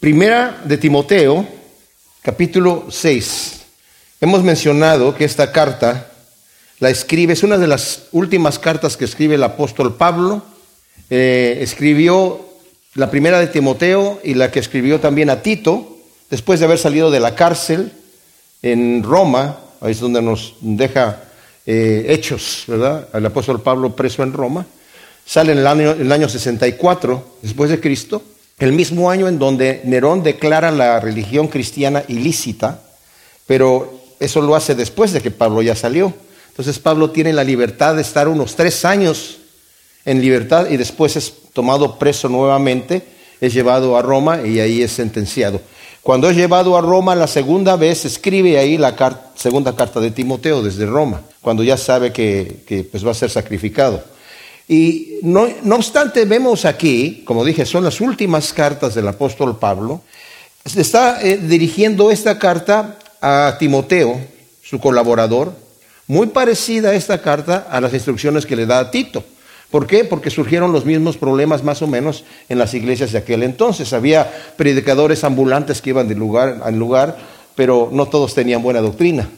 Primera de Timoteo, capítulo 6. Hemos mencionado que esta carta la escribe, es una de las últimas cartas que escribe el apóstol Pablo. Eh, escribió la primera de Timoteo y la que escribió también a Tito, después de haber salido de la cárcel en Roma, ahí es donde nos deja eh, hechos, ¿verdad? El apóstol Pablo preso en Roma. Sale en el año, el año 64 después de Cristo, el mismo año en donde Nerón declara la religión cristiana ilícita, pero eso lo hace después de que Pablo ya salió. Entonces Pablo tiene la libertad de estar unos tres años en libertad y después es tomado preso nuevamente, es llevado a Roma y ahí es sentenciado. Cuando es llevado a Roma la segunda vez, escribe ahí la segunda carta de Timoteo desde Roma, cuando ya sabe que, pues va a ser sacrificado. Y no, no, obstante, vemos aquí, como dije, son las últimas cartas del apóstol Pablo, está eh, dirigiendo esta carta a Timoteo, su colaborador, muy parecida a esta carta a las instrucciones que le da a Tito. ¿Por qué? Porque surgieron los mismos problemas más o menos en las iglesias de aquel entonces. Había predicadores ambulantes que iban de lugar en lugar, pero no todos tenían buena doctrina.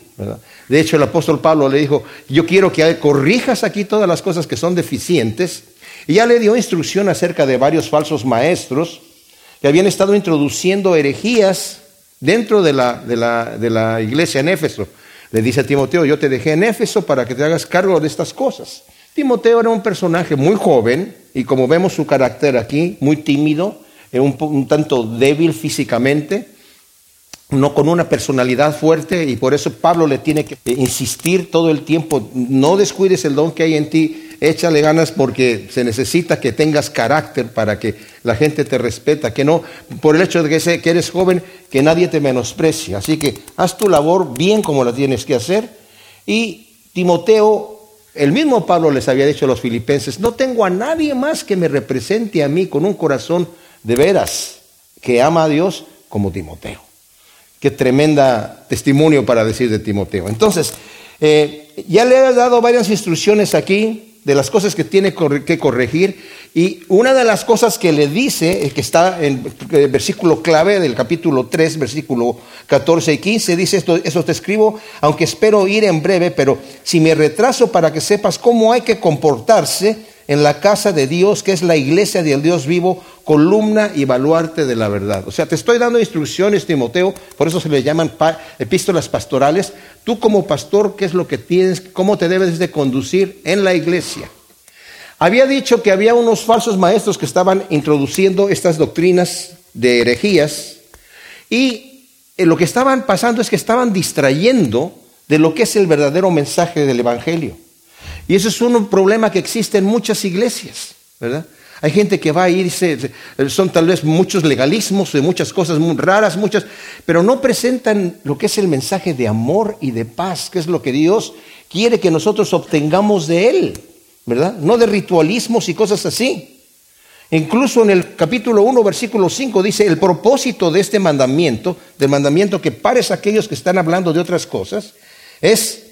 De hecho, el apóstol Pablo le dijo, yo quiero que corrijas aquí todas las cosas que son deficientes. Y ya le dio instrucción acerca de varios falsos maestros que habían estado introduciendo herejías dentro de la, de la, de la iglesia en Éfeso. Le dice a Timoteo, yo te dejé en Éfeso para que te hagas cargo de estas cosas. Timoteo era un personaje muy joven y como vemos su carácter aquí, muy tímido, un, un tanto débil físicamente, no con una personalidad fuerte y por eso Pablo le tiene que insistir todo el tiempo, no descuides el don que hay en ti, échale ganas porque se necesita que tengas carácter para que la gente te respeta, que no por el hecho de que, que eres joven, que nadie te menosprecie. Así que haz tu labor bien como la tienes que hacer y Timoteo el mismo Pablo les había dicho a los filipenses, no tengo a nadie más que me represente a mí con un corazón de veras, que ama a Dios como Timoteo. Qué tremenda testimonio para decir de Timoteo. Entonces, eh, ya le he dado varias instrucciones aquí de las cosas que tiene que corregir. Y una de las cosas que le dice, que está en el versículo clave del capítulo 3, versículo 14 y 15, dice esto, eso te escribo, aunque espero ir en breve, pero si me retraso para que sepas cómo hay que comportarse en la casa de Dios, que es la iglesia del Dios vivo, columna y baluarte de la verdad. O sea, te estoy dando instrucciones, Timoteo, por eso se le llaman epístolas pastorales. Tú como pastor, ¿qué es lo que tienes? ¿Cómo te debes de conducir en la iglesia? Había dicho que había unos falsos maestros que estaban introduciendo estas doctrinas de herejías y eh, lo que estaban pasando es que estaban distrayendo de lo que es el verdadero mensaje del Evangelio. Y eso es un problema que existe en muchas iglesias, ¿verdad? Hay gente que va a irse, son tal vez muchos legalismos de muchas cosas muy raras, muchas, pero no presentan lo que es el mensaje de amor y de paz, que es lo que Dios quiere que nosotros obtengamos de Él, ¿verdad? No de ritualismos y cosas así. Incluso en el capítulo 1, versículo 5 dice, el propósito de este mandamiento, del mandamiento que pares a aquellos que están hablando de otras cosas, es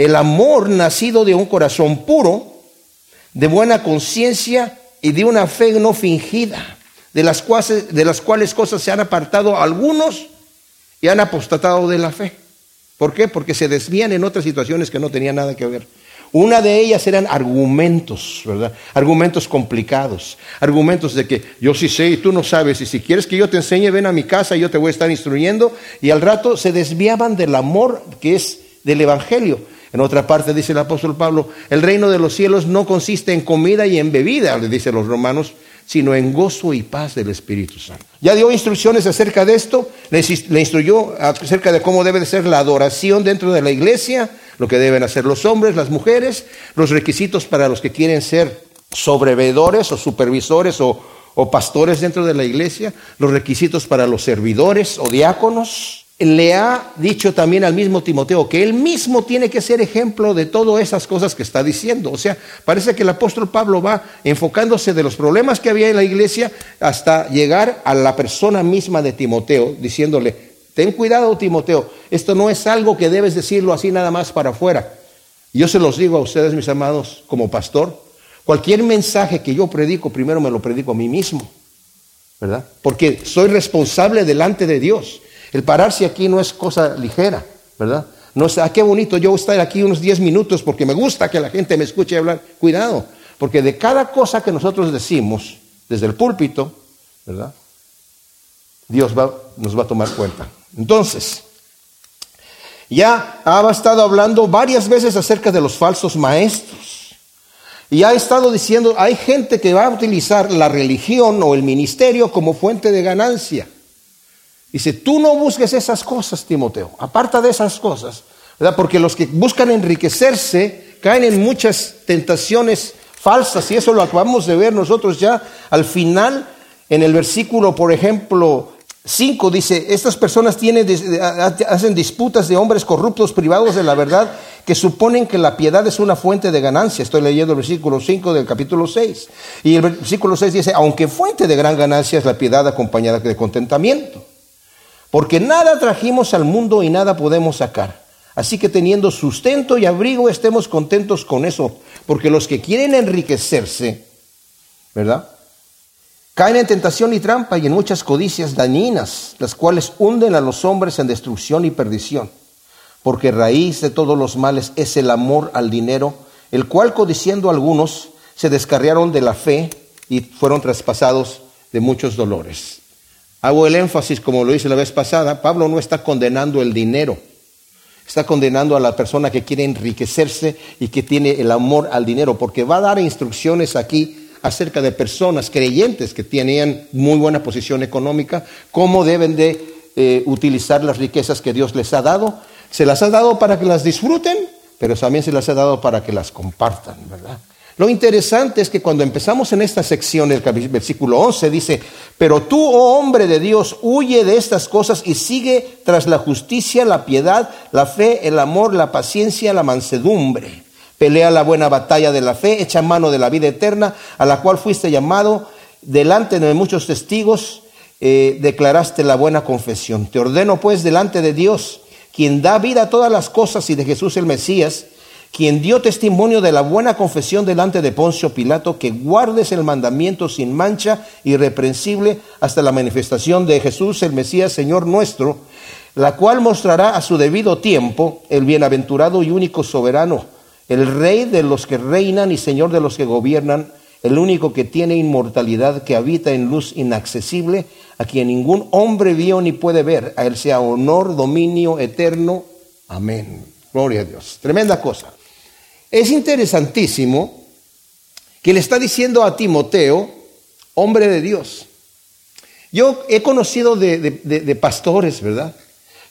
el amor nacido de un corazón puro, de buena conciencia y de una fe no fingida, de las, cuales, de las cuales cosas se han apartado algunos y han apostatado de la fe. ¿Por qué? Porque se desvían en otras situaciones que no tenían nada que ver. Una de ellas eran argumentos, ¿verdad? Argumentos complicados, argumentos de que yo sí sé y tú no sabes, y si quieres que yo te enseñe, ven a mi casa y yo te voy a estar instruyendo, y al rato se desviaban del amor que es del Evangelio. En otra parte dice el apóstol Pablo, el reino de los cielos no consiste en comida y en bebida, le dice los romanos, sino en gozo y paz del Espíritu Santo. Ya dio instrucciones acerca de esto, le, instruyó acerca de cómo debe de ser la adoración dentro de la iglesia, lo que deben hacer los hombres, las mujeres, los requisitos para los que quieren ser sobrevedores o supervisores o pastores dentro de la iglesia, los requisitos para los servidores o diáconos, le ha dicho también al mismo Timoteo que él mismo tiene que ser ejemplo de todas esas cosas que está diciendo. O sea, parece que el apóstol Pablo va enfocándose de los problemas que había en la iglesia hasta llegar a la persona misma de Timoteo, diciéndole, ten cuidado Timoteo, esto no es algo que debes decirlo así nada más para afuera. Yo se los digo a ustedes, mis amados, como pastor, cualquier mensaje que yo predico, primero me lo predico a mí mismo. ¿verdad? Porque soy responsable delante de Dios. El pararse aquí no es cosa ligera, ¿verdad? No sé, ah, qué bonito yo estar aquí unos 10 minutos porque me gusta que la gente me escuche hablar. Cuidado, porque de cada cosa que nosotros decimos desde el púlpito, ¿verdad? Dios nos va a tomar cuenta. Entonces, ya ha estado hablando varias veces acerca de los falsos maestros. Y ha estado diciendo, hay gente que va a utilizar la religión o el ministerio como fuente de ganancia. Dice, tú no busques esas cosas, Timoteo, aparta de esas cosas, ¿verdad? Porque los que buscan enriquecerse caen en muchas tentaciones falsas y eso lo acabamos de ver nosotros ya al final en el versículo, por ejemplo, 5 dice, estas personas tienen, hacen disputas de hombres corruptos privados de la verdad que suponen que la piedad es una fuente de ganancia. Estoy leyendo el versículo 5 del capítulo 6. Y el versículo 6 dice, aunque fuente de gran ganancia es la piedad acompañada de contentamiento. Porque nada trajimos al mundo y nada podemos sacar. Así que teniendo sustento y abrigo estemos contentos con eso. Porque los que quieren enriquecerse, ¿verdad? Caen en tentación y trampa y en muchas codicias dañinas, las cuales hunden a los hombres en destrucción y perdición. Porque raíz de todos los males es el amor al dinero, el cual codiciando algunos se descarriaron de la fe y fueron traspasados de muchos dolores. Hago el énfasis, como lo hice la vez pasada, Pablo no está condenando el dinero, está condenando a la persona que quiere enriquecerse y que tiene el amor al dinero, porque va a dar instrucciones aquí acerca de personas creyentes que tenían muy buena posición económica, cómo deben de eh, utilizar las riquezas que Dios les ha dado. Se las ha dado para que las disfruten, pero también se las ha dado para que las compartan, ¿verdad? Lo interesante es que cuando empezamos en esta sección, del versículo 11 dice, pero tú, oh hombre de Dios, huye de estas cosas y sigue tras la justicia, la piedad, la fe, el amor, la paciencia, la mansedumbre pelea la buena batalla de la fe, echa mano de la vida eterna, a la cual fuiste llamado, delante de muchos testigos, eh, declaraste la buena confesión. Te ordeno pues delante de Dios, quien da vida a todas las cosas y de Jesús el Mesías, quien dio testimonio de la buena confesión delante de Poncio Pilato, que guardes el mandamiento sin mancha, irreprensible, hasta la manifestación de Jesús el Mesías, Señor nuestro, la cual mostrará a su debido tiempo el bienaventurado y único soberano el rey de los que reinan y señor de los que gobiernan, el único que tiene inmortalidad, que habita en luz inaccesible, a quien ningún hombre vio ni puede ver, a él sea honor, dominio eterno. Amén. Gloria a Dios. Tremenda cosa. Es interesantísimo que le está diciendo a Timoteo, hombre de Dios. Yo he conocido de, pastores, ¿verdad?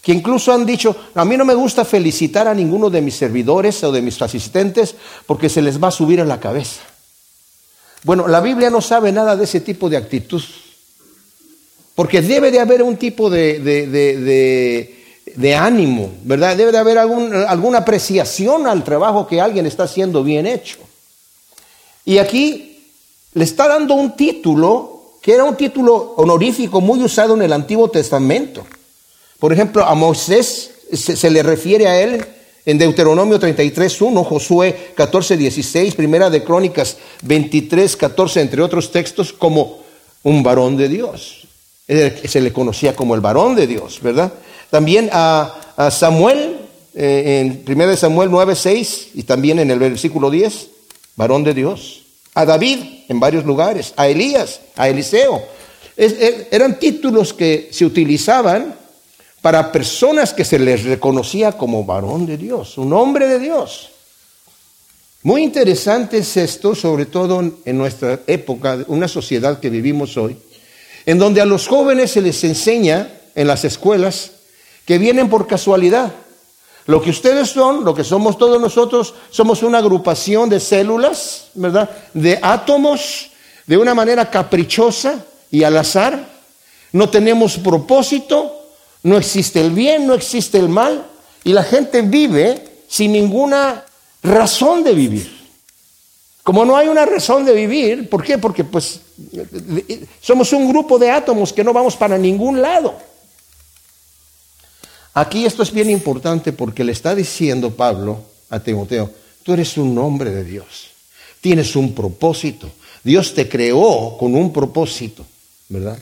que incluso han dicho, a mí no me gusta felicitar a ninguno de mis servidores o de mis asistentes porque se les va a subir a la cabeza. Bueno, la Biblia no sabe nada de ese tipo de actitud, porque debe de haber un tipo de, ánimo, ¿verdad? Debe de haber alguna apreciación al trabajo que alguien está haciendo bien hecho. Y aquí le está dando un título que era un título honorífico muy usado en el Antiguo Testamento. Por ejemplo, a Moisés se, le refiere a él en Deuteronomio 33, 1, Josué 14, 16, Primera de Crónicas 23, 14, entre otros textos, como un varón de Dios. Se le conocía como el varón de Dios, ¿verdad? También a, Samuel, eh, en Primera de Samuel 9, 6, y también en el versículo 10, varón de Dios. A David, en varios lugares. A Elías, a Eliseo. eran títulos que se utilizaban para personas que se les reconocía como varón de Dios, un hombre de Dios. Muy interesante es esto, sobre todo en nuestra época, una sociedad que vivimos hoy, en donde a los jóvenes se les enseña en las escuelas que vienen por casualidad. Lo que ustedes son, lo que somos todos nosotros, somos una agrupación de células, ¿verdad? De átomos, de una manera caprichosa y al azar. No tenemos propósito, no existe el bien, no existe el mal, y la gente vive sin ninguna razón de vivir. Como no hay una razón de vivir, ¿por qué? Porque pues somos un grupo de átomos que no vamos para ningún lado. Aquí esto es bien importante porque le está diciendo Pablo a Timoteo, tú eres un hombre de Dios, tienes un propósito, Dios te creó con un propósito, ¿verdad?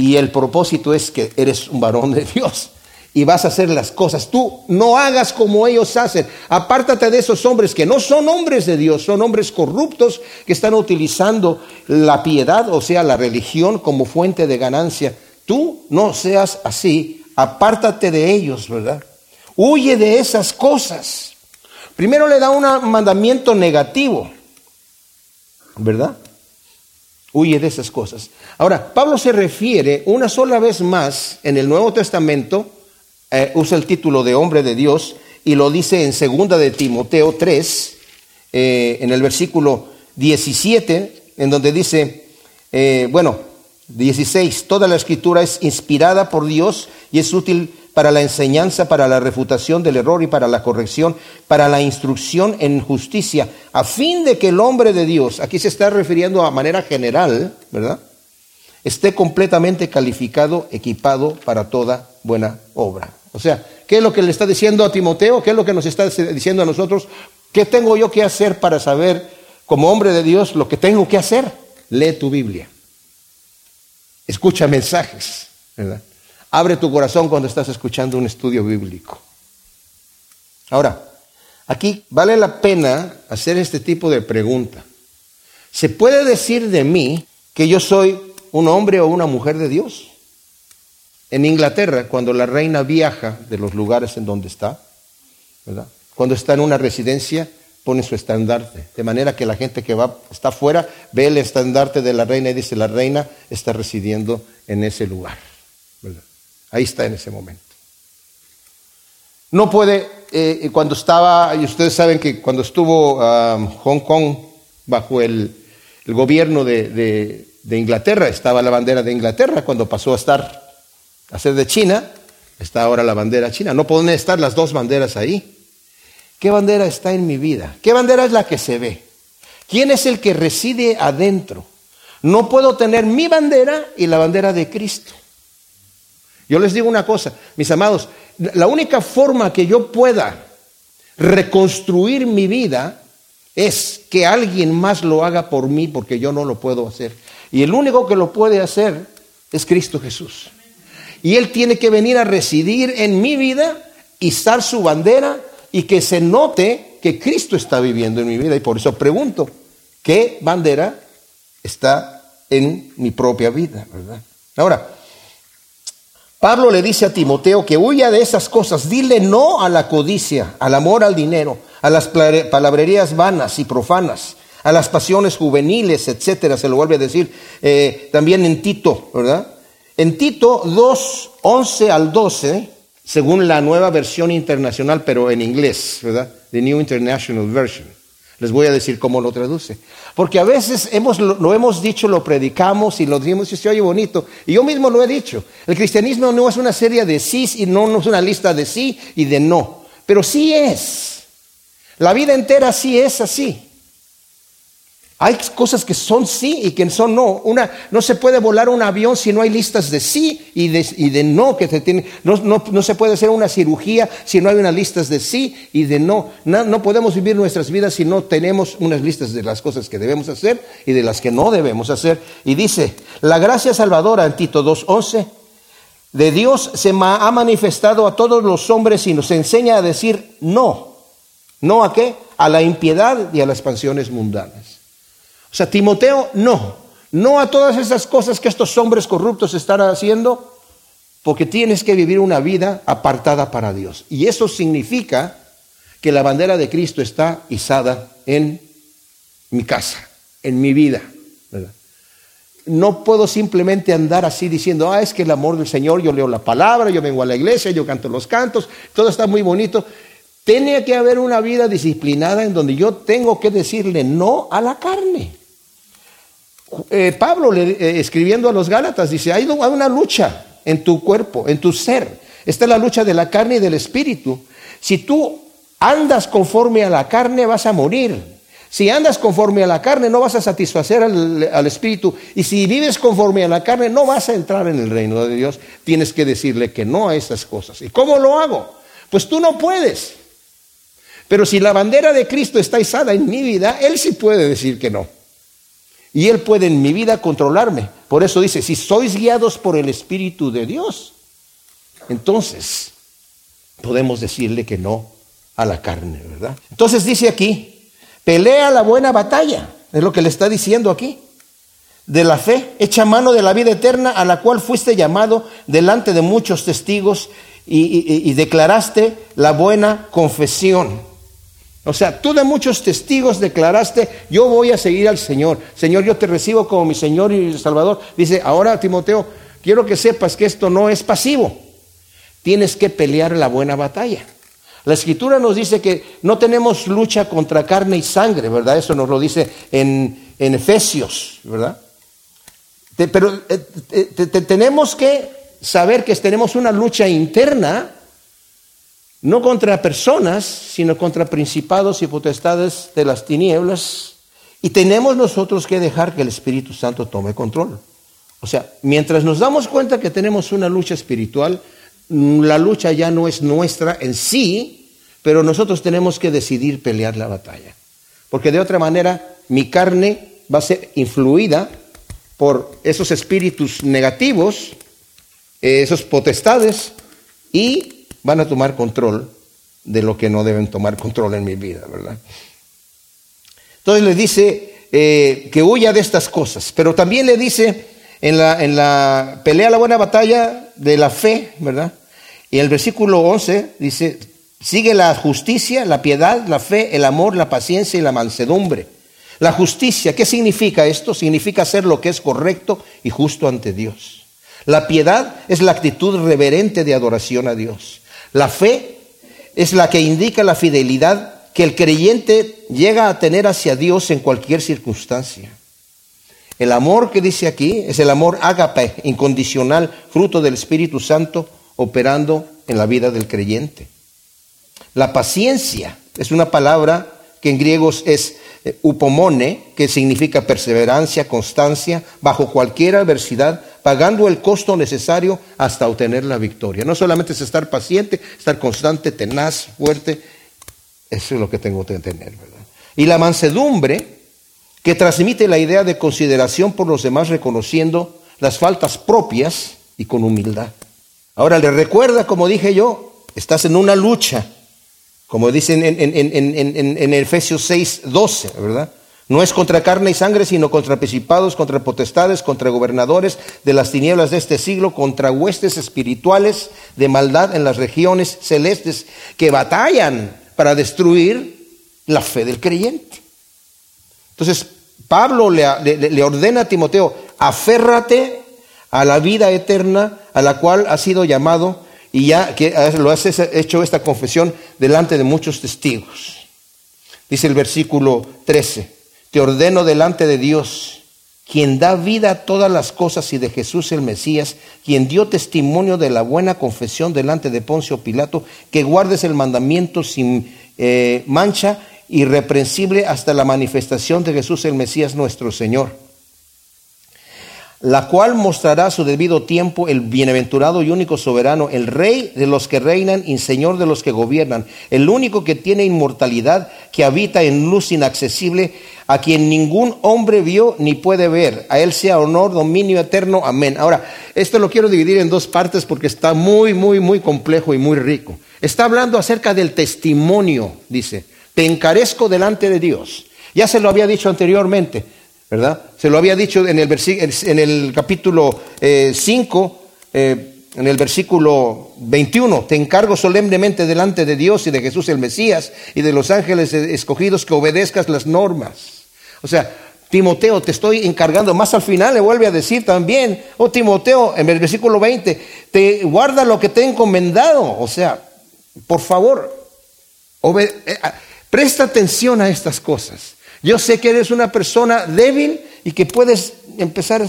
y el propósito es que eres un varón de Dios y vas a hacer las cosas. Tú no hagas como ellos hacen. Apártate de esos hombres que no son hombres de Dios, son hombres corruptos que están utilizando la piedad, o sea, la religión como fuente de ganancia. Tú no seas así. Apártate de ellos, ¿verdad? Huye de esas cosas. Primero le da un mandamiento negativo, ¿verdad? Huye de esas cosas. Ahora, Pablo se refiere una sola vez más en el Nuevo Testamento eh, usa el título de hombre de Dios y lo dice en segunda de Timoteo 3, eh, en el versículo 17, en donde dice, eh, bueno, 16, toda la escritura es inspirada por Dios y es útil para la enseñanza, para la refutación del error y para la corrección, para la instrucción en justicia, a fin de que el hombre de Dios, aquí se está refiriendo a manera general, ¿verdad? Esté completamente calificado, equipado para toda buena obra. O sea, ¿qué es lo que le está diciendo a Timoteo? ¿Qué es lo que nos está diciendo a nosotros? ¿Qué tengo yo que hacer para saber, como hombre de Dios, lo que tengo que hacer? Lee tu Biblia. Escucha mensajes, ¿verdad? Abre tu corazón cuando estás escuchando un estudio bíblico. Ahora, aquí vale la pena hacer este tipo de pregunta. ¿Se puede decir de mí que yo soy un hombre o una mujer de Dios? En Inglaterra, cuando la reina viaja de los lugares en donde está, cuando está en una residencia, pone su estandarte, de manera que la gente que va, está afuera ve el estandarte de la reina y dice, la reina está residiendo en ese lugar. Ahí está en ese momento. No puede, eh, cuando estaba, y ustedes saben que cuando estuvo um, Hong Kong bajo el, gobierno de Inglaterra, estaba la bandera de Inglaterra, cuando pasó a estar hacer de China, está ahora la bandera china. No pueden estar las dos banderas ahí. ¿Qué bandera está en mi vida? ¿Qué bandera es la que se ve? ¿Quién es el que reside adentro? No puedo tener mi bandera y la bandera de Cristo. Yo les digo una cosa, mis amados, la única forma que yo pueda reconstruir mi vida es que alguien más lo haga por mí porque yo no lo puedo hacer. Y el único que lo puede hacer es Cristo Jesús. Y Él tiene que venir a residir en mi vida, estar su bandera y que se note que Cristo está viviendo en mi vida. Y por eso pregunto, ¿qué bandera está en mi propia vida? ¿verdad? Ahora, Pablo le dice a Timoteo que huya de esas cosas, dile no a la codicia, al amor al dinero, a las palabrerías vanas y profanas, a las pasiones juveniles, etcétera, se lo vuelve a decir eh, también en Tito, ¿verdad? En Tito 2, 11 al 12, según la nueva versión internacional, pero en inglés, ¿verdad? The New International Version. Les voy a decir cómo lo traduce. Porque a veces hemos, lo, hemos dicho, lo predicamos y lo decimos y se oye bonito. Y yo mismo lo he dicho. El cristianismo no es una serie de sí y no, no es una lista de sí y de no. Pero sí es. La vida entera sí es así. Hay cosas que son sí y que son no. Una, no se puede volar un avión si no hay listas de sí y de, no. Que se tiene, no, no, se puede hacer una cirugía si no hay unas listas de sí y de no. no. no. podemos vivir nuestras vidas si no tenemos unas listas de las cosas que debemos hacer y de las que no debemos hacer. Y dice, la gracia salvadora en Tito 2.11 de Dios se ha manifestado a todos los hombres y nos enseña a decir no. ¿No a qué? A la impiedad y a las pasiones mundanas. O sea, Timoteo, no, no a todas esas cosas que estos hombres corruptos están haciendo, porque tienes que vivir una vida apartada para Dios. Y eso significa que la bandera de Cristo está izada en mi casa, en mi vida. No puedo simplemente andar así diciendo, ah, es que el amor del Señor, yo leo la palabra, yo vengo a la iglesia, yo canto los cantos, todo está muy bonito. Tiene que haber una vida disciplinada en donde yo tengo que decirle no a la carne. Eh, Pablo eh, escribiendo a los Gálatas dice, hay una lucha en tu cuerpo, en tu ser. Esta es la lucha de la carne y del espíritu. Si tú andas conforme a la carne, vas a morir. Si andas conforme a la carne, no vas a satisfacer al, al, espíritu. Y si vives conforme a la carne, no vas a entrar en el reino de Dios. Tienes que decirle que no a esas cosas. ¿Y cómo lo hago? Pues tú no puedes. Pero si la bandera de Cristo está izada en mi vida, Él sí puede decir que no. Y Él puede en mi vida controlarme Por eso dice, si sois guiados por el Espíritu de Dios, entonces podemos decirle que no a la carne, ¿verdad? Entonces dice aquí, pelea la buena batalla, es lo que le está diciendo aquí, de la fe, echa mano de la vida eterna a la cual fuiste llamado delante de muchos testigos y, y declaraste la buena confesión. O sea, tú de muchos testigos declaraste, yo voy a seguir al Señor. Señor, yo te recibo como mi Señor y Salvador. Dice, ahora Timoteo, quiero que sepas que esto no es pasivo. Tienes que pelear la buena batalla. La escritura nos dice que no tenemos lucha contra carne y sangre, ¿verdad? Eso nos lo dice en, Efesios, ¿verdad? pero eh, tenemos que saber que tenemos una lucha interna no contra personas, sino contra principados y potestades de las tinieblas. Y tenemos nosotros que dejar que el Espíritu Santo tome control. O sea, mientras nos damos cuenta que tenemos una lucha espiritual, mm, la lucha ya no es nuestra en sí, pero nosotros tenemos que decidir pelear la batalla. Porque de otra manera, mi carne va a ser influida por esos espíritus negativos, esos potestades, y van a tomar control de lo que no deben tomar control en mi vida, ¿verdad? Entonces le dice eh, que huya de estas cosas, pero también le dice en la, en la pelea la buena batalla de la fe, ¿verdad? Y el versículo 11 dice, sigue la justicia, la piedad, la fe, el amor, la paciencia y la mansedumbre. La justicia, ¿qué significa esto? Significa hacer lo que es correcto y justo ante Dios. La piedad es la actitud reverente de adoración a Dios. La fe es la que indica la fidelidad que el creyente llega a tener hacia Dios en cualquier circunstancia. El amor que dice aquí es el amor ágape, incondicional, fruto del Espíritu Santo operando en la vida del creyente. La paciencia es una palabra que en griegos es eh, upomone, que significa perseverancia, constancia, bajo cualquier adversidad, pagando el costo necesario hasta obtener la victoria. No solamente es estar paciente, estar constante, tenaz, fuerte, eso es lo que tengo que tener, ¿verdad? Y la mansedumbre, que transmite la idea de consideración por los demás, reconociendo las faltas propias y con humildad. Ahora le recuerda, como dije yo, estás en una lucha como dicen en, en, Efesios 6, 12, ¿verdad? No es contra carne y sangre, sino contra principados, contra potestades, contra gobernadores de las tinieblas de este siglo, contra huestes espirituales de maldad en las regiones celestes que batallan para destruir la fe del creyente. Entonces, Pablo le, ordena a Timoteo, aférrate a la vida eterna a la cual ha sido llamado y ya que lo has hecho esta confesión delante de muchos testigos. Dice el versículo 13, te ordeno delante de Dios, quien da vida a todas las cosas y de Jesús el Mesías, quien dio testimonio de la buena confesión delante de Poncio Pilato, que guardes el mandamiento sin eh, mancha, irreprensible hasta la manifestación de Jesús el Mesías nuestro Señor la cual mostrará su debido tiempo el bienaventurado y único soberano, el rey de los que reinan y señor de los que gobiernan, el único que tiene inmortalidad, que habita en luz inaccesible, a quien ningún hombre vio ni puede ver. A él sea honor, dominio eterno. Amén. Ahora, esto lo quiero dividir en dos partes porque está muy, muy, muy complejo y muy rico. Está hablando acerca del testimonio, dice, te encarezco delante de Dios. Ya se lo había dicho anteriormente ¿verdad? Se lo había dicho en el, en el capítulo 5, eh, eh, en el versículo 21, te encargo solemnemente delante de Dios y de Jesús el Mesías y de los ángeles escogidos que obedezcas las normas. O sea, Timoteo, te estoy encargando. Más al final le vuelve a decir también, oh Timoteo, en el versículo 20, te guarda lo que te he encomendado. O sea, por favor, eh, presta atención a estas cosas. Yo sé que eres una persona débil y que puedes empezar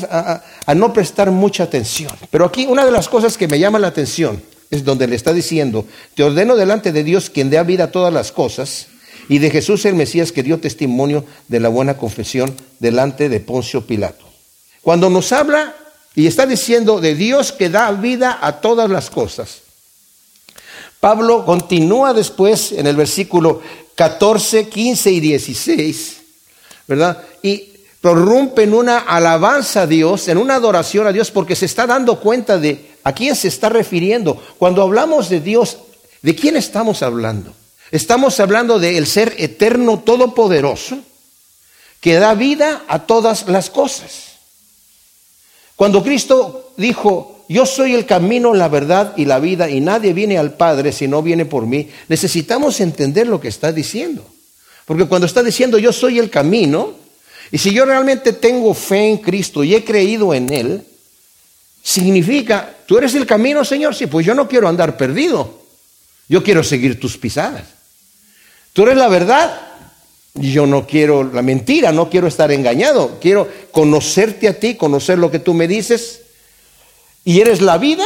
a, no prestar mucha atención. Pero aquí una de las cosas que me llama la atención es donde le está diciendo, te ordeno delante de Dios quien da vida a todas las cosas y de Jesús el Mesías que dio testimonio de la buena confesión delante de Poncio Pilato. Cuando nos habla y está diciendo de Dios que da vida a todas las cosas, Pablo continúa después en el versículo 14, 15 y 16 Y prorrumpe en una alabanza a Dios, en una adoración a Dios, porque se está dando cuenta de a quién se está refiriendo. Cuando hablamos de Dios, ¿de quién estamos hablando? Estamos hablando del ser eterno, todopoderoso, que da vida a todas las cosas. Cuando Cristo dijo, yo soy el camino, la verdad y la vida, y nadie viene al Padre si no viene por mí, necesitamos entender lo que está diciendo. Porque cuando está diciendo yo soy el camino, y si yo realmente tengo fe en Cristo y he creído en Él, significa, tú eres el camino, Señor, sí, pues yo no quiero andar perdido, yo quiero seguir tus pisadas. Tú eres la verdad, yo no quiero la mentira, no quiero estar engañado, quiero conocerte a ti, conocer lo que tú me dices. Y eres la vida,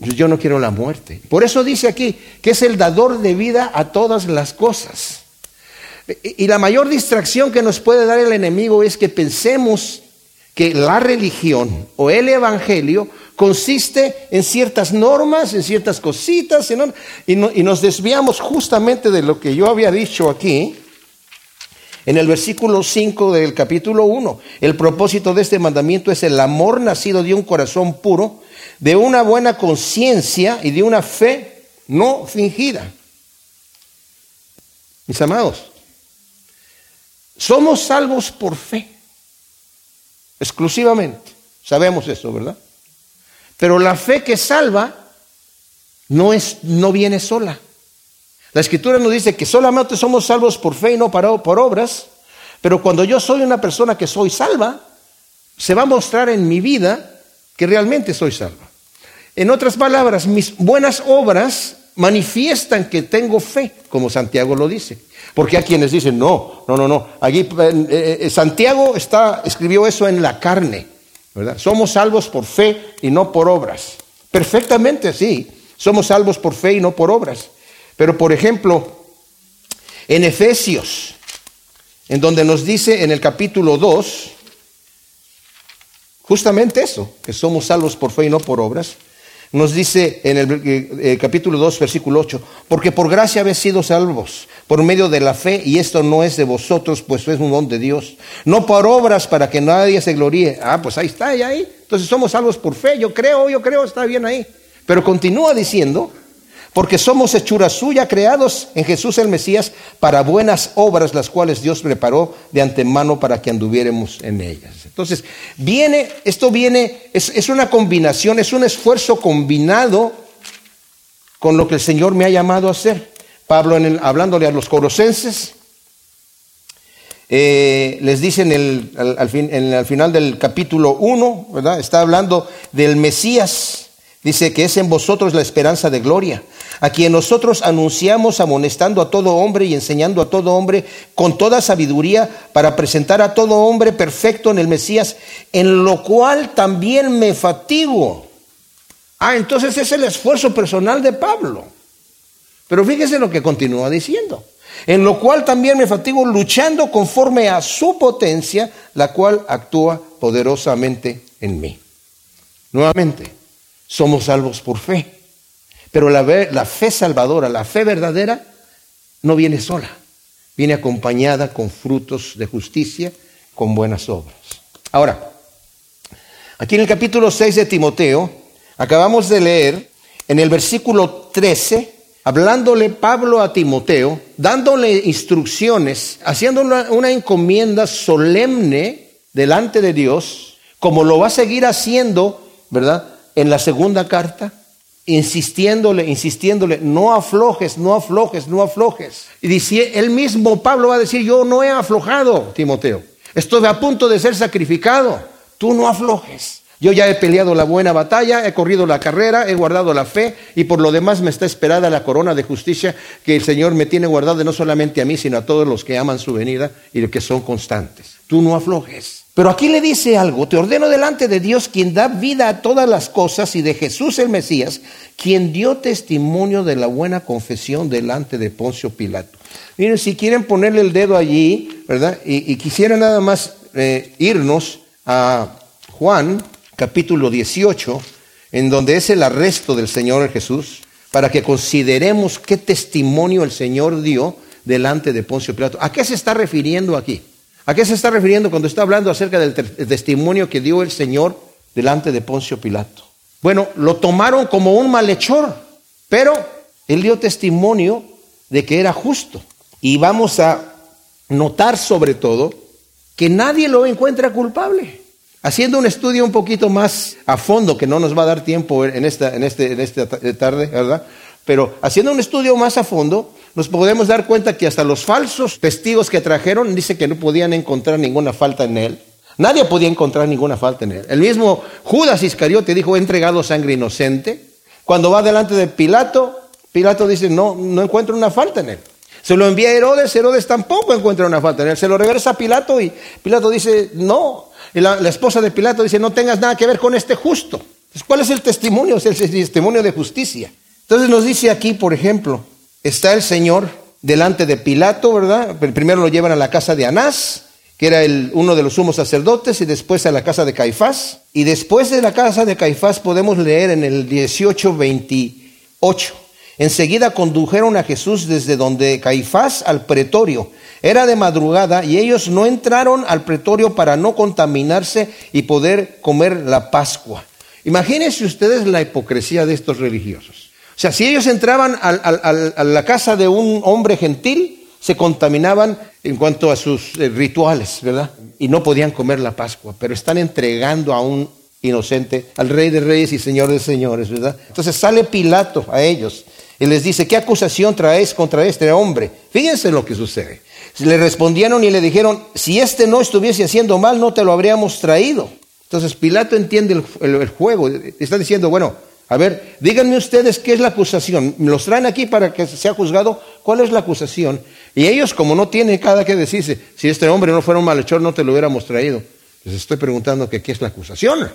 yo no quiero la muerte. Por eso dice aquí que es el dador de vida a todas las cosas. Y la mayor distracción que nos puede dar el enemigo es que pensemos que la religión o el evangelio consiste en ciertas normas, en ciertas cositas, y, y nos desviamos justamente de lo que yo había dicho aquí, en el versículo 5 del capítulo 1, el propósito de este mandamiento es el amor nacido de un corazón puro, de una buena conciencia y de una fe no fingida. Mis amados, somos salvos por fe, exclusivamente. Sabemos eso, ¿verdad? Pero la fe que salva no, es, no viene sola. La escritura nos dice que solamente somos salvos por fe y no por obras, pero cuando yo soy una persona que soy salva, se va a mostrar en mi vida que realmente soy salva. En otras palabras, mis buenas obras manifiestan que tengo fe, como Santiago lo dice. Porque hay quienes dicen, no, no, no, no. Aquí eh, eh, Santiago está, escribió eso en la carne, ¿verdad? Somos salvos por fe y no por obras. Perfectamente sí, somos salvos por fe y no por obras. Pero por ejemplo, en Efesios, en donde nos dice en el capítulo 2, justamente eso, que somos salvos por fe y no por obras, nos dice en el, eh, eh, capítulo 2, versículo 8, porque por gracia habéis sido salvos por medio de la fe, y esto no es de vosotros, pues es un don de Dios, no por obras para que nadie se gloríe. Ah, pues ahí está, y ahí. Entonces somos salvos por fe, yo creo, yo creo, está bien ahí. Pero continúa diciendo, porque somos hechura suya, creados en Jesús el Mesías para buenas obras, las cuales Dios preparó de antemano para que anduviéramos en ellas. Entonces, viene, esto viene, es, una combinación, es un esfuerzo combinado con lo que el Señor me ha llamado a hacer. Pablo, en hablándole a los corosenses, eh, les dice en el, al, al final del capítulo 1, ¿verdad? Está hablando del Mesías Dice que es en vosotros la esperanza de gloria, a quien nosotros anunciamos amonestando a todo hombre y enseñando a todo hombre con toda sabiduría para presentar a todo hombre perfecto en el Mesías, en lo cual también me fatigo. Ah, entonces es el esfuerzo personal de Pablo. Pero fíjese lo que continúa diciendo. En lo cual también me fatigo luchando conforme a su potencia, la cual actúa poderosamente en mí. Nuevamente, somos salvos por fe. Pero la, fe salvadora, la fe verdadera, no viene sola, viene acompañada con frutos de justicia, con buenas obras. Ahora, aquí en el capítulo 6 de Timoteo, acabamos de leer en el versículo 13, hablándole Pablo a Timoteo, dándole instrucciones, haciendo una encomienda solemne delante de Dios, como lo va a seguir haciendo, ¿verdad? en la segunda carta, insistiéndole, insistiéndole, no aflojes, no aflojes, no aflojes. Y dice, él mismo, Pablo va a decir, yo no he aflojado, Timoteo. Estoy a punto de ser sacrificado. Tú no aflojes. Yo ya he peleado la buena batalla, he corrido la carrera, he guardado la fe y por lo demás me está esperada la corona de justicia que el Señor me tiene guardada no solamente a mí, sino a todos los que aman su venida y que son constantes. Tú no aflojes. Pero aquí le dice algo, te ordeno delante de Dios quien da vida a todas las cosas y de Jesús el Mesías, quien dio testimonio de la buena confesión delante de Poncio Pilato. Miren, si quieren ponerle el dedo allí, ¿verdad? Y, quisiera nada más eh, irnos a Juan capítulo 18, en donde es el arresto del Señor Jesús, para que consideremos qué testimonio el Señor dio delante de Poncio Pilato. ¿A qué se está refiriendo aquí? ¿A qué se está refiriendo cuando está hablando acerca del testimonio que dio el Señor delante de Poncio Pilato? Bueno, lo tomaron como un malhechor, pero él dio testimonio de que era justo. Y vamos a notar sobre todo que nadie lo encuentra culpable. Haciendo un estudio un poquito más a fondo, que no nos va a dar tiempo en esta, en este, en esta tarde, ¿verdad? Pero haciendo un estudio más a fondo, nos podemos dar cuenta que hasta los falsos testigos que trajeron dice que no podían encontrar ninguna falta en él. Nadie podía encontrar ninguna falta en él. El mismo Judas Iscariote dijo, he entregado sangre inocente. Cuando va delante de Pilato, Pilato dice, no, no encuentro una falta en él. Se lo envía a Herodes, Herodes tampoco encuentra una falta en él. Se lo regresa a Pilato y Pilato dice, no. Y la, la esposa de Pilato dice, no tengas nada que ver con este justo. ¿Cuál es el testimonio? Es el testimonio de justicia. Entonces nos dice aquí, por ejemplo, está el Señor delante de Pilato, ¿verdad? Primero lo llevan a la casa de Anás, que era uno de los sumos sacerdotes, y después a la casa de Caifás. Y después de la casa de Caifás podemos leer en el 18:28. Enseguida condujeron a Jesús desde donde Caifás al pretorio. Era de madrugada y ellos no entraron al pretorio para no contaminarse y poder comer la Pascua. Imagínense ustedes la hipocresía de estos religiosos. Sea, si ellos entraban a la casa de un hombre gentil, se contaminaban en cuanto a sus eh, rituales, ¿verdad? Y no podían comer la Pascua, pero están entregando a un inocente, al rey de reyes y señor de señores, ¿verdad? Entonces sale Pilato a ellos y les dice, ¿qué acusación traéis contra este hombre? Fíjense lo que sucede. Le respondieron y le dijeron, si este no estuviese haciendo mal, no te lo habríamos traído. Entonces Pilato entiende el juego, está diciendo, bueno, a ver, díganme ustedes qué es la acusación. Los traen aquí para que sea juzgado. ¿Cuál es la acusación? Y ellos, como no tienen cada que decirse, si este hombre no fuera un malhechor, no te lo hubiéramos traído. Les estoy preguntando qué es la acusación.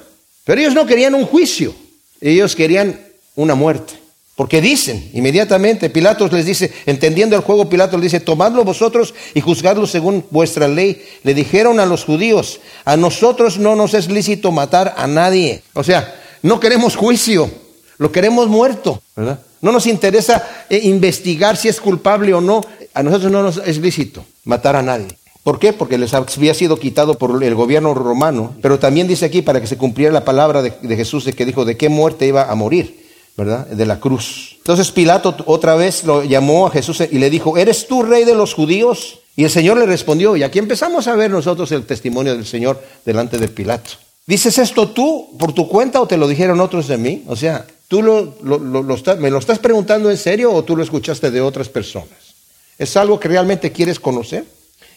Pero ellos no querían un juicio. Ellos querían una muerte. Porque dicen, inmediatamente, Pilatos les dice, entendiendo el juego, Pilatos les dice, tomadlo vosotros y juzgadlo según vuestra ley. Le dijeron a los judíos, a nosotros no nos es lícito matar a nadie. O sea, no queremos juicio. Lo queremos muerto, ¿verdad? No nos interesa eh, investigar si es culpable o no. A nosotros no nos es lícito matar a nadie. ¿Por qué? Porque les había sido quitado por el gobierno romano. Pero también dice aquí para que se cumpliera la palabra de, Jesús de que dijo de qué muerte iba a morir, ¿verdad? De la cruz. Entonces Pilato otra vez lo llamó a Jesús y le dijo, ¿eres tú rey de los judíos? Y el Señor le respondió, y aquí empezamos a ver nosotros el testimonio del Señor delante de Pilato. ¿Dices esto tú por tu cuenta o te lo dijeron otros de mí? O sea, ¿Tú me lo estás preguntando en serio o tú lo escuchaste de otras personas? ¿Es algo que realmente quieres conocer?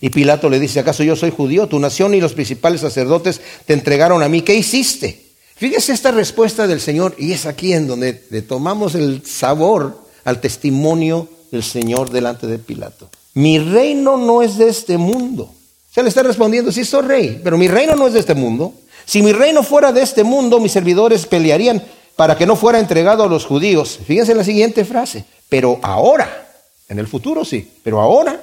Y Pilato le dice, ¿acaso yo soy judío? Tu nación y los principales sacerdotes te entregaron a mí. ¿Qué hiciste? Fíjese esta respuesta del Señor y es aquí en donde le tomamos el sabor al testimonio del Señor delante de Pilato. Mi reino no es de este mundo. Se le está respondiendo, sí soy rey, pero mi reino no es de este mundo. Si mi reino fuera de este mundo, mis servidores pelearían para que no fuera entregado a los judíos. Fíjense en la siguiente frase, pero ahora, en el futuro sí, pero ahora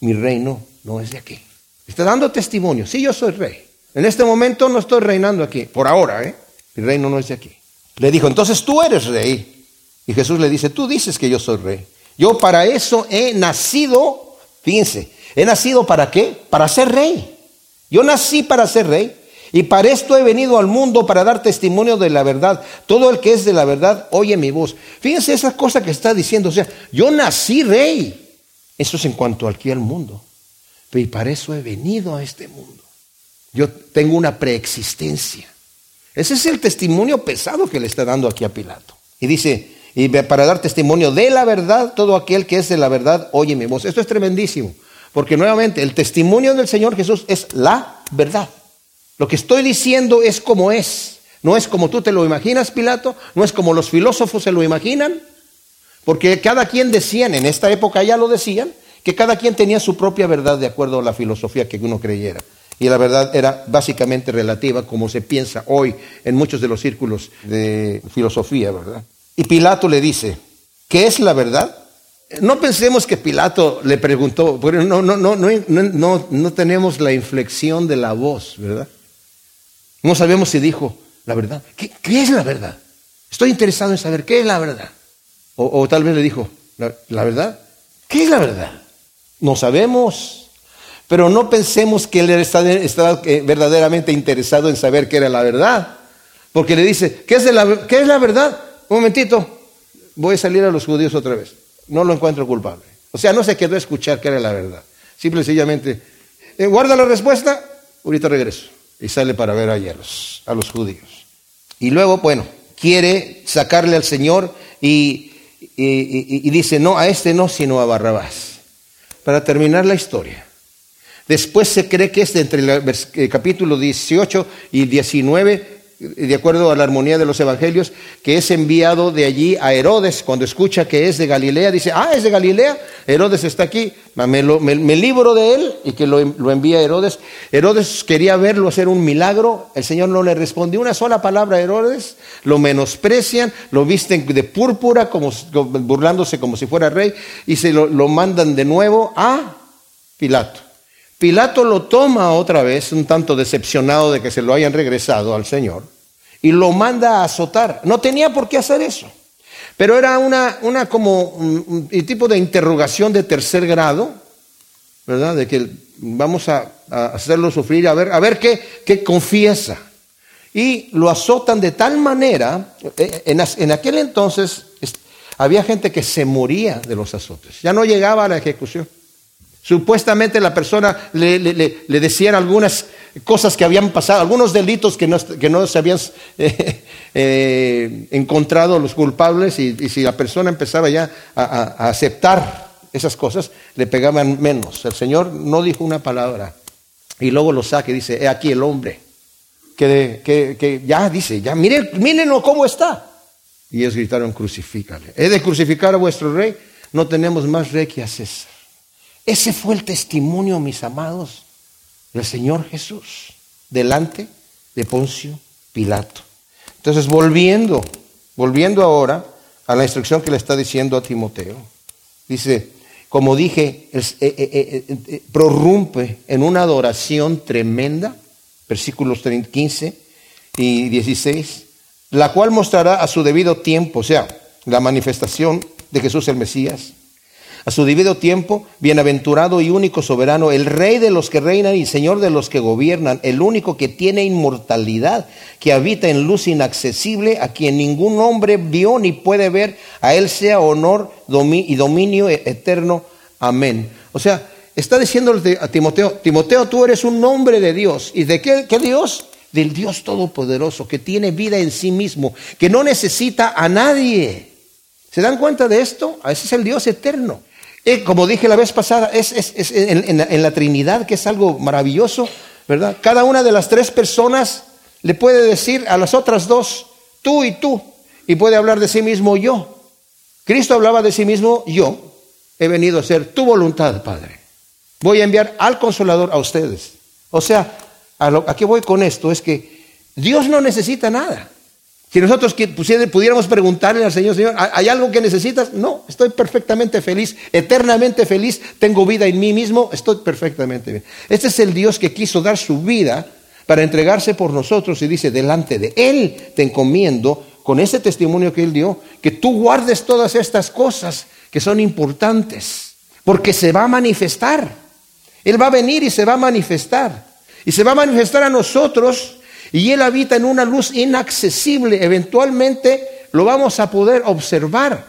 mi reino no es de aquí. Está dando testimonio, sí yo soy rey. En este momento no estoy reinando aquí, por ahora, ¿eh? Mi reino no es de aquí. Le dijo, entonces tú eres rey. Y Jesús le dice, tú dices que yo soy rey. Yo para eso he nacido, fíjense, he nacido para qué? Para ser rey. Yo nací para ser rey. Y para esto he venido al mundo para dar testimonio de la verdad. Todo el que es de la verdad oye mi voz. Fíjense esa cosa que está diciendo. O sea, yo nací rey. Eso es en cuanto aquí al mundo. Y para eso he venido a este mundo. Yo tengo una preexistencia. Ese es el testimonio pesado que le está dando aquí a Pilato. Y dice, y para dar testimonio de la verdad, todo aquel que es de la verdad oye mi voz. Esto es tremendísimo. Porque nuevamente el testimonio del Señor Jesús es la verdad. Lo que estoy diciendo es como es. No es como tú te lo imaginas, Pilato, no es como los filósofos se lo imaginan, porque cada quien decían, en esta época ya lo decían, que cada quien tenía su propia verdad de acuerdo a la filosofía que uno creyera. Y la verdad era básicamente relativa, como se piensa hoy en muchos de los círculos de filosofía, ¿verdad? Y Pilato le dice, ¿qué es la verdad? No pensemos que Pilato le preguntó, porque no, no, no, no, no, no tenemos la inflexión de la voz, ¿verdad? No sabemos si dijo la verdad. ¿Qué, es la verdad? Estoy interesado en saber qué es la verdad. O, tal vez le dijo, ¿la, verdad? ¿Qué es la verdad? No sabemos. Pero no pensemos que él estaba eh, verdaderamente interesado en saber qué era la verdad. Porque le dice, ¿qué es, la, ¿qué es la verdad? Un momentito, voy a salir a los judíos otra vez. No lo encuentro culpable. O sea, no se quedó a escuchar qué era la verdad. Simple y sencillamente, eh, guarda la respuesta, ahorita regreso. Y sale para ver a los, a los judíos. Y luego, bueno, quiere sacarle al Señor y, y, dice, no, a este no, sino a Barrabás. Para terminar la historia. Después se cree que es entre el capítulo 18 y 19 de acuerdo a la armonía de los evangelios, que es enviado de allí a Herodes, cuando escucha que es de Galilea, dice, ah, es de Galilea, Herodes está aquí, me, me, libro de él y que lo, envía a Herodes. Herodes quería verlo hacer un milagro, el Señor no le respondió una sola palabra a Herodes, lo menosprecian, lo visten de púrpura, como, burlándose como si fuera rey, y se lo, lo mandan de nuevo a Pilato. Pilato lo toma otra vez, un tanto decepcionado de que se lo hayan regresado al Señor, y lo manda a azotar. No tenía por qué hacer eso, pero era una, una como un, tipo de interrogación de tercer grado, ¿verdad? De que vamos a, hacerlo sufrir, a ver, a ver qué, qué confiesa. Y lo azotan de tal manera, eh, en, en aquel entonces había gente que se moría de los azotes, ya no llegaba a la ejecución. Supuestamente la persona le, decían algunas cosas que habían pasado, algunos delitos que no, se habían eh, eh, encontrado los culpables y, si la persona empezaba ya a, aceptar esas cosas, le pegaban menos. El Señor no dijo una palabra y luego lo saca y dice, he aquí el hombre, que, ya dice, ya miren, mírenlo cómo está. Y ellos gritaron, crucifícale. He de crucificar a vuestro rey, no tenemos más rey que a César. Ese fue el testimonio, mis amados, del Señor Jesús, delante de Poncio Pilato. Entonces, volviendo, volviendo ahora a la instrucción que le está diciendo a Timoteo, dice, como dije, eh, eh, eh, prorrumpe en una adoración tremenda, versículos 15 y 16, la cual mostrará a su debido tiempo, o sea, la manifestación de Jesús el Mesías a su debido tiempo, bienaventurado y único soberano, el rey de los que reinan y señor de los que gobiernan, el único que tiene inmortalidad, que habita en luz inaccesible, a quien ningún hombre vio ni puede ver, a él sea honor y dominio e-, eterno. Amén. O sea, está diciéndole a Timoteo, Timoteo, tú eres un hombre de Dios. ¿Y de qué, qué Dios? Del Dios Todopoderoso, que tiene vida en sí mismo, que no necesita a nadie. ¿Se dan cuenta de esto? Ese es el Dios eterno. Eh, como dije la vez pasada, es, en, la Trinidad, que es algo maravilloso, ¿verdad? Cada una de las tres personas le puede decir a las otras dos, tú y tú, y puede hablar de sí mismo yo. Cristo hablaba de sí mismo, yo he venido a hacer tu voluntad, Padre. Voy a enviar al consolador a ustedes. O sea, a, lo, a qué voy con esto es que Dios no necesita nada. Si nosotros pudiéramos preguntarle al Señor, Señor, ¿hay algo que necesitas? No, estoy perfectamente feliz, eternamente feliz, tengo vida en mí mismo, estoy perfectamente bien. Este es el Dios que quiso dar su vida para entregarse por nosotros y dice, delante de Él te encomiendo, con ese testimonio que Él dio, que tú guardes todas estas cosas que son importantes, porque se va a manifestar. Él va a venir y se va a manifestar. Y se va a manifestar a nosotros y Él habita en una luz inaccesible. Eventualmente lo vamos a poder observar.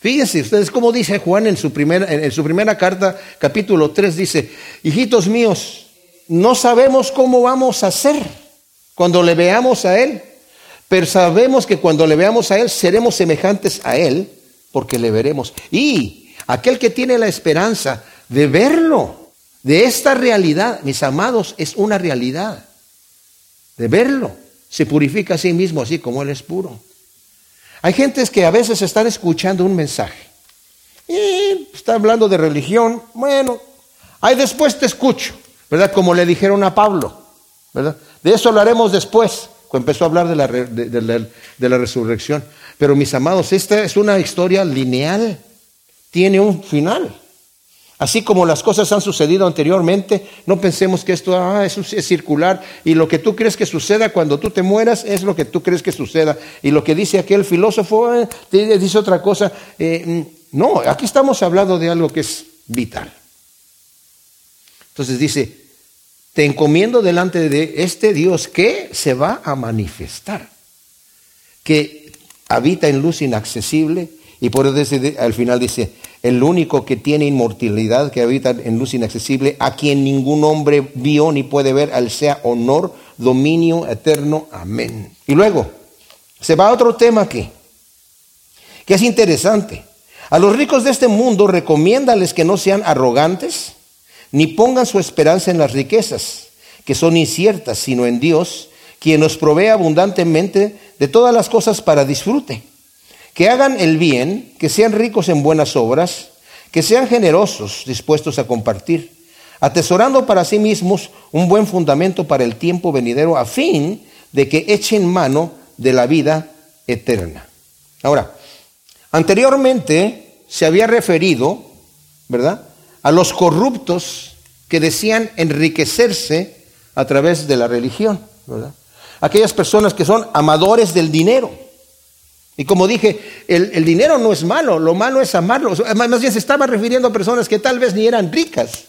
Fíjense ustedes cómo dice Juan en su, primera, en su primera carta, capítulo 3, dice, hijitos míos, no sabemos cómo vamos a hacer cuando le veamos a Él, pero sabemos que cuando le veamos a Él seremos semejantes a Él porque le veremos. Y aquel que tiene la esperanza de verlo, de esta realidad, mis amados, es una realidad de verlo. Se purifica a sí mismo así como Él es puro. Hay gentes que a veces están escuchando un mensaje y está hablando de religión. Bueno, ahí después te escucho, ¿verdad? Como le dijeron a Pablo, ¿verdad? De eso hablaremos después, cuando empezó a hablar de la, de la resurrección. Pero mis amados, esta es una historia lineal, tiene un final. Así como las cosas han sucedido anteriormente, no pensemos que esto ah, es, circular y lo que tú crees que suceda cuando tú te mueras es lo que tú crees que suceda. Y lo que dice aquel filósofo eh, dice otra cosa. Eh, mm, no, aquí estamos hablando de algo que es vital. Entonces dice, te encomiendo delante de este Dios que se va a manifestar, que habita en luz inaccesible y por eso al final dice, el único que tiene inmortalidad, que habita en luz inaccesible, a quien ningún hombre vio ni puede ver, al sea honor, dominio eterno. Amén. Y luego, se va a otro tema aquí, que es interesante. A los ricos de este mundo recomiéndales que no sean arrogantes, ni pongan su esperanza en las riquezas, que son inciertas, sino en Dios, quien nos provee abundantemente de todas las cosas para disfrute que hagan el bien, que sean ricos en buenas obras, que sean generosos, dispuestos a compartir, atesorando para sí mismos un buen fundamento para el tiempo venidero, a fin de que echen mano de la vida eterna. Ahora, anteriormente se había referido, ¿verdad?, a los corruptos que decían enriquecerse a través de la religión, ¿verdad? Aquellas personas que son amadores del dinero y como dije, el, dinero no es malo, lo malo es amarlo. Más bien se estaba refiriendo a personas que tal vez ni eran ricas,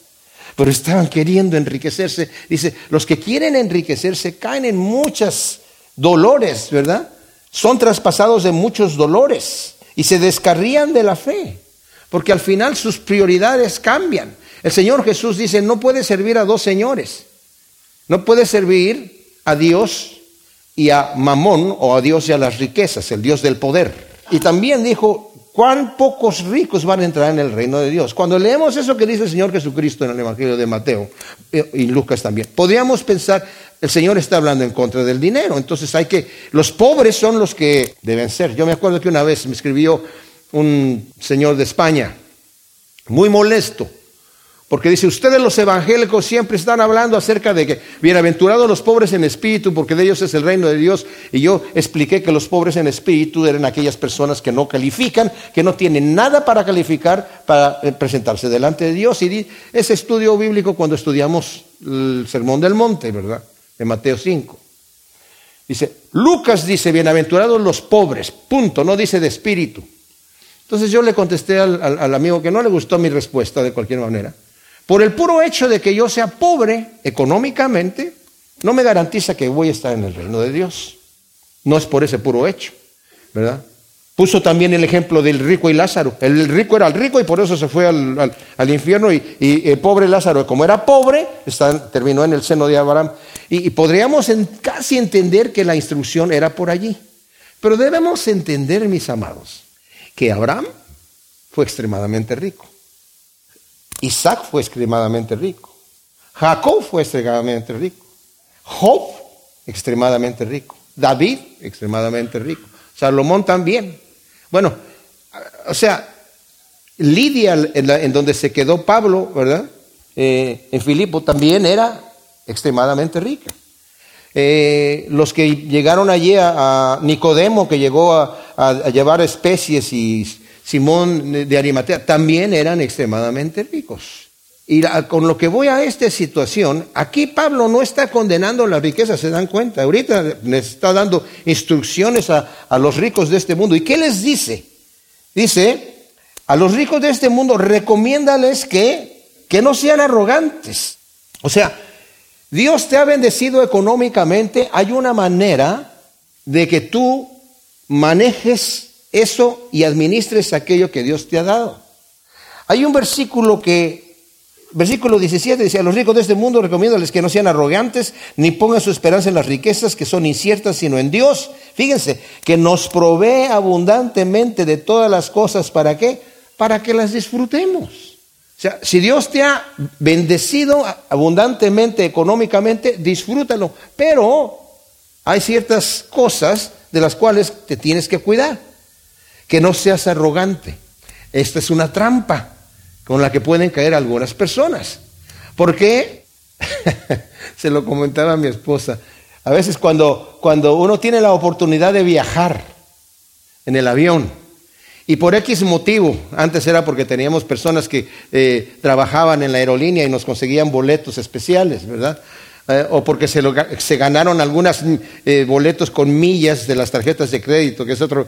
pero estaban queriendo enriquecerse. Dice, los que quieren enriquecerse caen en muchos dolores, ¿verdad? Son traspasados de muchos dolores y se descarrían de la fe, porque al final sus prioridades cambian. El Señor Jesús dice, no puede servir a dos señores. No puede servir a Dios y a Mamón o a Dios y a las riquezas, el Dios del poder. Y también dijo, cuán pocos ricos van a entrar en el reino de Dios. Cuando leemos eso que dice el Señor Jesucristo en el Evangelio de Mateo eh, y Lucas también, podríamos pensar, el Señor está hablando en contra del dinero, entonces hay que, los pobres son los que deben ser. Yo me acuerdo que una vez me escribió un señor de España, muy molesto, porque dice, ustedes los evangélicos siempre están hablando acerca de que bienaventurados los pobres en espíritu, porque de ellos es el reino de Dios. Y yo expliqué que los pobres en espíritu eran aquellas personas que no califican, que no tienen nada para calificar para eh, presentarse delante de Dios. Y ese estudio bíblico cuando estudiamos el Sermón del Monte, ¿verdad? De Mateo 5. Dice, Lucas dice, bienaventurados los pobres, punto, no dice de espíritu. Entonces yo le contesté al amigo que no le gustó mi respuesta de cualquier manera. Por el puro hecho de que yo sea pobre económicamente, no me garantiza que voy a estar en el reino de Dios. No es por ese puro hecho, ¿verdad? Puso también el ejemplo del rico y Lázaro. El rico era el rico y por eso se fue al, infierno y, el pobre Lázaro, como era pobre, terminó en el seno de Abraham. Y, podríamos casi entender que la instrucción era por allí. Pero debemos entender, mis amados, que Abraham fue extremadamente rico. Isaac fue extremadamente rico. Jacob fue extremadamente rico. Job, extremadamente rico. David, extremadamente rico. Salomón también. Bueno, o sea, Lidia, en, donde se quedó Pablo, ¿verdad? Eh, en Filipo también era extremadamente rica. Eh, los que llegaron allí a, Nicodemo, que llegó a llevar especies y Simón de Arimatea, también eran extremadamente ricos. Y con lo que voy a esta situación, aquí Pablo no está condenando la riqueza, se dan cuenta. Ahorita les está dando instrucciones a, a los ricos de este mundo. ¿Y qué les dice? Dice, a los ricos de este mundo recomiéndales que, que no sean arrogantes. O sea, Dios te ha bendecido económicamente, hay una manera de que tú manejes eso y administres aquello que Dios te ha dado. Hay un versículo que, versículo 17, dice, a los ricos de este mundo recomiéndales que no sean arrogantes, ni pongan su esperanza en las riquezas que son inciertas, sino en Dios. Fíjense, que nos provee abundantemente de todas las cosas, ¿para qué? Para que las disfrutemos. O sea, si Dios te ha bendecido abundantemente económicamente, disfrútalo. Pero hay ciertas cosas de las cuales te tienes que cuidar que no seas arrogante. Esta es una trampa con la que pueden caer algunas personas. ¿Por qué? Se lo comentaba a mi esposa. A veces cuando, cuando uno tiene la oportunidad de viajar en el avión y por X motivo, antes era porque teníamos personas que eh, trabajaban en la aerolínea y nos conseguían boletos especiales, ¿verdad? Eh, o porque se, se ganaron algunos eh, boletos con millas de las tarjetas de crédito, que es otro.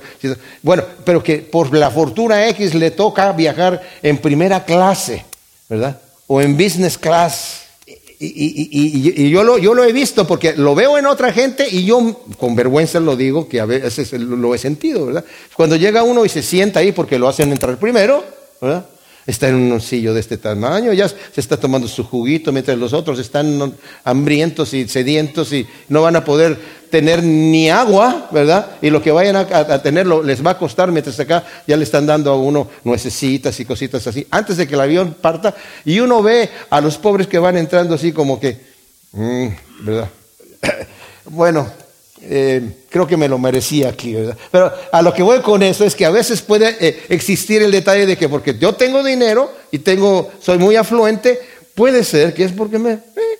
Bueno, pero que por la fortuna X le toca viajar en primera clase, ¿verdad? O en business class. y, yo, lo, yo lo he visto porque lo veo en otra gente y yo con vergüenza lo digo que a veces lo he sentido, ¿verdad? Cuando llega uno y se sienta ahí porque lo hacen entrar primero, ¿verdad? Está en un sillo de este tamaño, ya se está tomando su juguito, mientras los otros están hambrientos y sedientos y no van a poder tener ni agua, ¿verdad? Y lo que vayan a, tener les va a costar, mientras acá ya le están dando a uno nuecesitas y cositas así, antes de que el avión parta, y uno ve a los pobres que van entrando así como que, mm, ¿verdad? bueno, eh, creo que me lo merecía aquí, ¿verdad? Pero a lo que voy con eso es que a veces puede eh, existir el detalle de que porque yo tengo dinero y tengo, soy muy afluente, puede ser que es porque me, eh,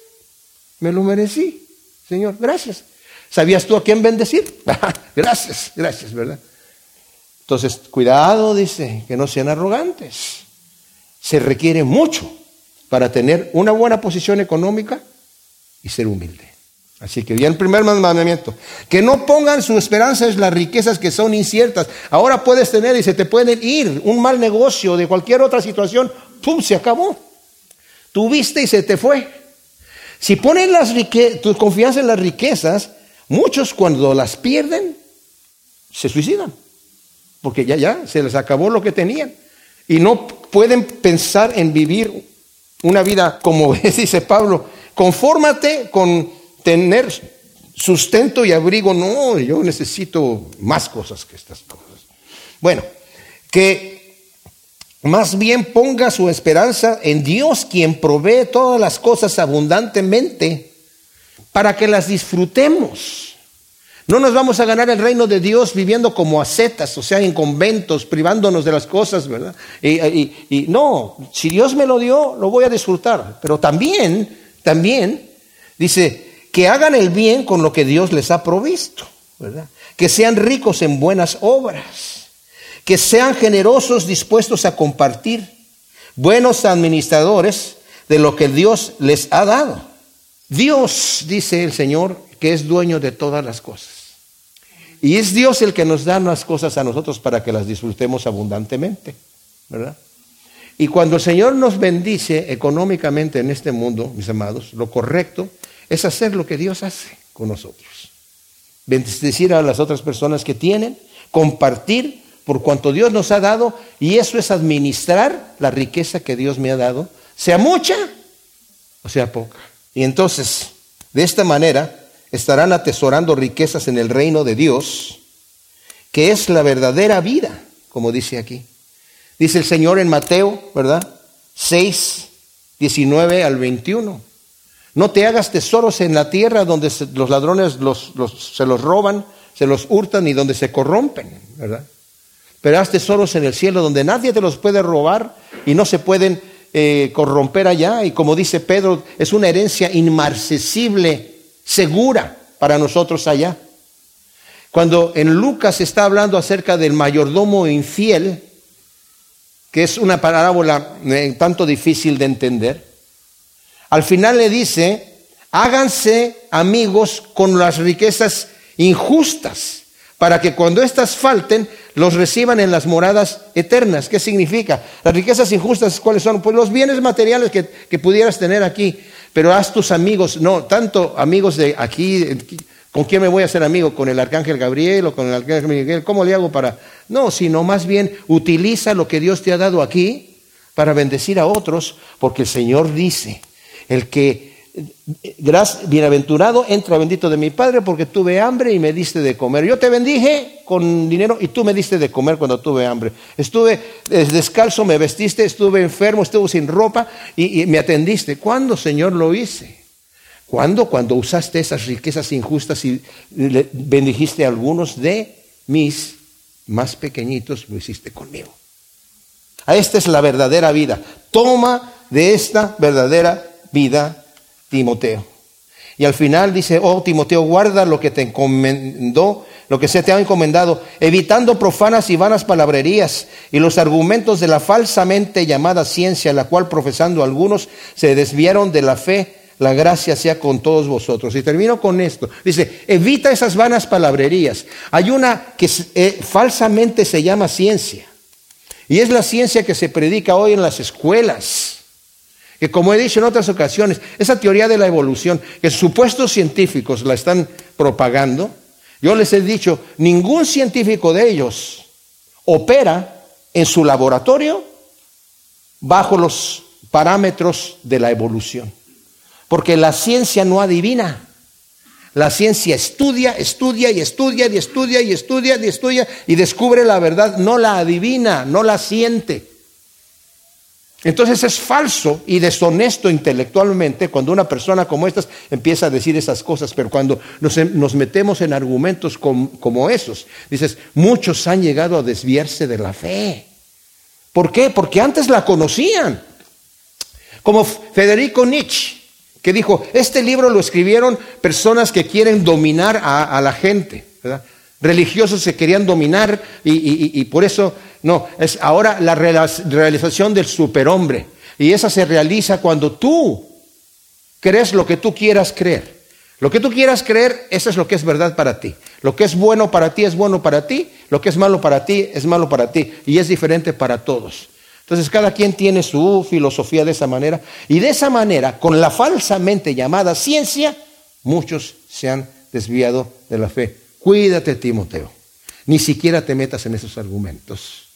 me lo merecí. Señor, gracias. ¿Sabías tú a quién bendecir? gracias, gracias, ¿verdad? Entonces, cuidado, dice, que no sean arrogantes. Se requiere mucho para tener una buena posición económica y ser humilde. Así que ya el primer mandamiento, que no pongan su esperanza en las riquezas que son inciertas. Ahora puedes tener y se te pueden ir un mal negocio de cualquier otra situación, ¡pum! se acabó. Tuviste y se te fue. Si ponen las tu confianza en las riquezas, muchos cuando las pierden, se suicidan. Porque ya, ya, se les acabó lo que tenían. Y no pueden pensar en vivir una vida como dice Pablo, confórmate con tener sustento y abrigo, no, yo necesito más cosas que estas cosas. Bueno, que más bien ponga su esperanza en Dios, quien provee todas las cosas abundantemente para que las disfrutemos. No nos vamos a ganar el reino de Dios viviendo como ascetas, o sea, en conventos, privándonos de las cosas, ¿verdad? Y, y no, si Dios me lo dio, lo voy a disfrutar. Pero también, también, dice, que hagan el bien con lo que Dios les ha provisto, ¿verdad? Que sean ricos en buenas obras, que sean generosos dispuestos a compartir, buenos administradores de lo que Dios les ha dado. Dios, dice el Señor, que es dueño de todas las cosas. Y es Dios el que nos da las cosas a nosotros para que las disfrutemos abundantemente, ¿verdad? Y cuando el Señor nos bendice económicamente en este mundo, mis amados, lo correcto es hacer lo que Dios hace con nosotros. Bendecir a las otras personas que tienen, compartir por cuanto Dios nos ha dado, y eso es administrar la riqueza que Dios me ha dado, sea mucha o sea poca. Y entonces, de esta manera, estarán atesorando riquezas en el reino de Dios, que es la verdadera vida, como dice aquí. Dice el Señor en Mateo, ¿verdad? 6, 19 al 21. No te hagas tesoros en la tierra donde los ladrones se los roban, se los hurtan y donde se corrompen, ¿verdad? Pero haz tesoros en el cielo donde nadie te los puede robar y no se pueden eh, corromper allá. Y como dice Pedro, es una herencia inmarcesible, segura para nosotros allá. Cuando en Lucas está hablando acerca del mayordomo infiel, que es una parábola eh, tanto difícil de entender, al final le dice, háganse amigos con las riquezas injustas, para que cuando éstas falten, los reciban en las moradas eternas. ¿Qué significa? Las riquezas injustas, ¿cuáles son? Pues los bienes materiales que, que pudieras tener aquí, pero haz tus amigos, no, tanto amigos de aquí, ¿Con quién me voy a hacer amigo? ¿Con el arcángel Gabriel o con el arcángel Miguel? ¿Cómo le hago para.? No, sino más bien utiliza lo que Dios te ha dado aquí para bendecir a otros, porque el Señor dice: el que, bienaventurado, entra bendito de mi Padre porque tuve hambre y me diste de comer. Yo te bendije con dinero y tú me diste de comer cuando tuve hambre. Estuve descalzo, me vestiste, estuve enfermo, estuve sin ropa y, me atendiste. ¿Cuándo, Señor, lo hice? ¿Cuándo? Cuando usaste esas riquezas injustas y bendijiste a algunos de mis más pequeñitos, lo hiciste conmigo. Esta es la verdadera vida. Toma de esta verdadera vida, Timoteo. Y al final dice, oh Timoteo, guarda lo que te encomendó, lo que se te ha encomendado, evitando profanas y vanas palabrerías y los argumentos de la falsamente llamada ciencia, la cual profesando algunos se desviaron de la fe. La gracia sea con todos vosotros. Y termino con esto. Dice, evita esas vanas palabrerías. Hay una que eh, falsamente se llama ciencia. Y es la ciencia que se predica hoy en las escuelas Que como he dicho en otras ocasiones, esa teoría de la evolución, que supuestos científicos la están propagando, yo les he dicho, ningún científico de ellos opera en su laboratorio bajo los parámetros de la evolución. Porque la ciencia no adivina. La ciencia estudia, estudia y estudia y estudia y estudia y estudia y descubre la verdad, no la adivina, no la siente. Entonces es falso y deshonesto intelectualmente cuando una persona como esta empieza a decir esas cosas, pero cuando nos, metemos en argumentos como esos, dices, muchos han llegado a desviarse de la fe. ¿Por qué? Porque antes la conocían. Como Federico Nietzsche, que dijo, este libro lo escribieron personas que quieren dominar a, la gente, religiosos se querían dominar y por eso no, es ahora la realización del superhombre. Y esa se realiza cuando tú crees lo que tú quieras creer. Lo que tú quieras creer, eso es lo que es verdad para ti. Lo que es bueno para ti es bueno para ti, lo que es malo para ti es malo para ti y es diferente para todos. Entonces cada quien tiene su filosofía de esa manera y de esa manera, con la falsamente llamada ciencia, muchos se han desviado de la fe. Cuídate, Timoteo. Ni siquiera te metas en esos argumentos.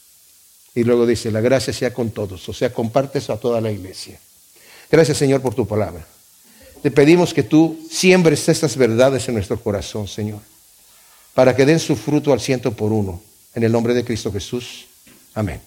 Y luego dice, la gracia sea con todos, o sea, compartes a toda la iglesia. Gracias Señor por tu palabra. Te pedimos que tú siembres estas verdades en nuestro corazón, Señor, para que den su fruto al ciento por uno. En el nombre de Cristo Jesús. Amén.